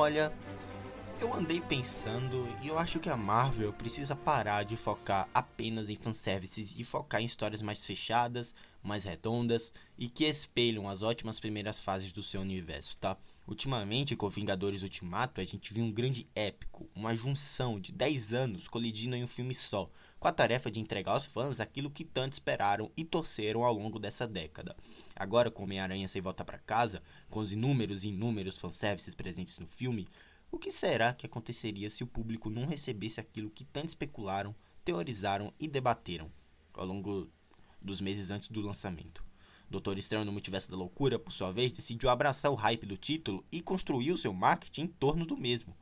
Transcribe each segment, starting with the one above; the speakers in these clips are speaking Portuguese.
Olha, eu andei pensando e eu acho que a Marvel precisa parar de focar apenas em fanservices e focar em histórias mais fechadas, mais redondas e que espelham as ótimas primeiras fases do seu universo, tá? Ultimamente, com Vingadores Ultimato, a gente viu um grande épico, uma junção de 10 anos colidindo em um filme só, com a tarefa de entregar aos fãs aquilo que tanto esperaram e torceram ao longo dessa década. Agora, com Homem-Aranha sem volta para casa, com os inúmeros e inúmeros fanservices presentes no filme, o que será que aconteceria se o público não recebesse aquilo que tanto especularam, teorizaram e debateram ao longo dos meses antes do lançamento? Doutor Estranho no Multiverso da Loucura, por sua vez, decidiu abraçar o hype do título e construiu seu marketing em torno do mesmo.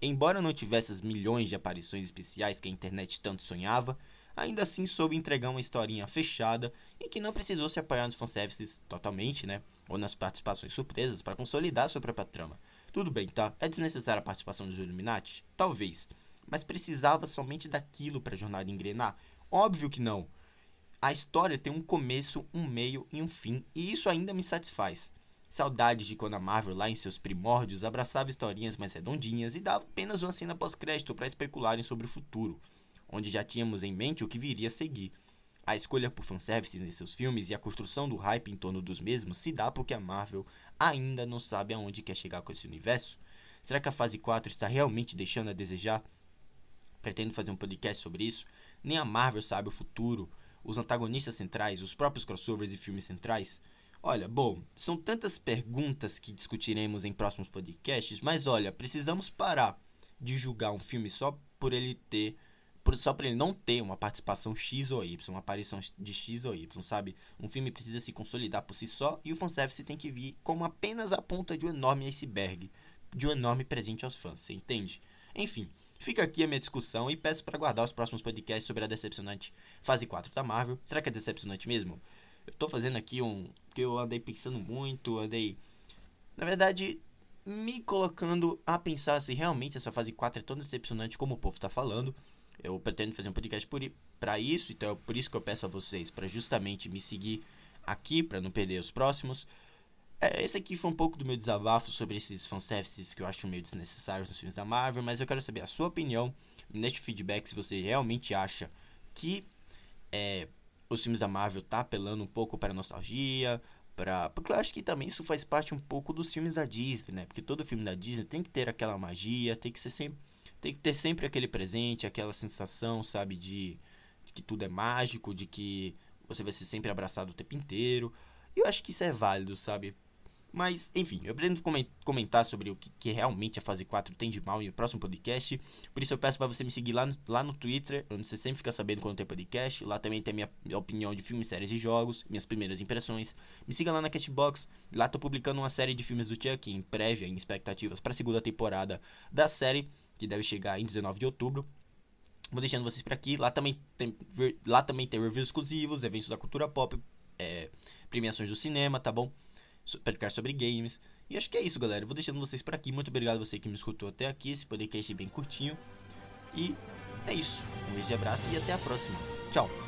Embora não tivesse as milhões de aparições especiais que a internet tanto sonhava, ainda assim soube entregar uma historinha fechada e que não precisou se apoiar nos fanservices totalmente, né? Ou nas participações surpresas para consolidar sua própria trama. Tudo bem, tá? É desnecessária a participação dos Illuminati? Talvez. Mas precisava somente daquilo para a jornada engrenar? Óbvio que não. A história tem um começo, um meio e um fim, e isso ainda me satisfaz. Saudades de quando a Marvel, lá em seus primórdios, abraçava historinhas mais redondinhas e dava apenas uma cena pós-crédito para especularem sobre o futuro, onde já tínhamos em mente o que viria a seguir. A escolha por fanservice em seus filmes e a construção do hype em torno dos mesmos se dá porque a Marvel ainda não sabe aonde quer chegar com esse universo. Será que a fase 4 está realmente deixando a desejar? Pretendo fazer um podcast sobre isso. Nem a Marvel sabe o futuro, os antagonistas centrais, os próprios crossovers e filmes centrais. Olha, bom, são tantas perguntas que discutiremos em próximos podcasts, mas olha, precisamos parar de julgar um filme só por ele ter só para ele não ter uma participação X ou Y, uma aparição de X ou Y, sabe? Um filme precisa se consolidar por si só e o fanservice tem que vir como apenas a ponta de um enorme iceberg, de um enorme presente aos fãs, você entende? Enfim, fica aqui a minha discussão e peço para guardar os próximos podcasts sobre a decepcionante fase 4 da Marvel. Será que é decepcionante mesmo? Eu tô fazendo aqui um. que eu andei pensando muito, andei. Na verdade, me colocando a pensar se realmente essa fase 4 é tão decepcionante como o povo tá falando. Eu pretendo fazer um podcast para isso, então é por isso que eu peço a vocês para justamente me seguir aqui para não perder os próximos. É, esse aqui foi um pouco do meu desabafo sobre esses fanservices que eu acho meio desnecessários nos filmes da Marvel, mas eu quero saber a sua opinião. Deixe feedback se você realmente acha que é, os filmes da Marvel tá apelando um pouco para nostalgia, para porque eu acho que também isso faz parte um pouco dos filmes da Disney, né? Porque todo filme da Disney tem que ter aquela magia, tem que ser sempre tem que ter sempre aquele presente, aquela sensação, sabe, de, de, que tudo é mágico, de que você vai ser sempre abraçado o tempo inteiro. E eu acho que isso é válido, sabe? Mas, enfim, eu pretendo comentar sobre o que, que, realmente a fase 4 tem de mal em próximo podcast. Por isso eu peço para você me seguir lá no, lá no Twitter, onde você sempre fica sabendo quando tem podcast. Lá também tem minha, minha opinião de filmes, séries e jogos, minhas primeiras impressões. Me siga lá na Castbox. Lá tô publicando uma série de filmes do Chuck em prévia, em expectativas para a segunda temporada da série que deve chegar em 19 de outubro. Vou deixando vocês por aqui. Lá também tem, lá também tem reviews exclusivos, eventos da cultura pop, é, premiações do cinema, tá bom? Podcast sobre games. E acho que é isso, galera. Vou deixando vocês por aqui. Muito obrigado você que me escutou até aqui. Esse podcast é bem curtinho. E é isso. Um beijo de abraço e até a próxima. Tchau.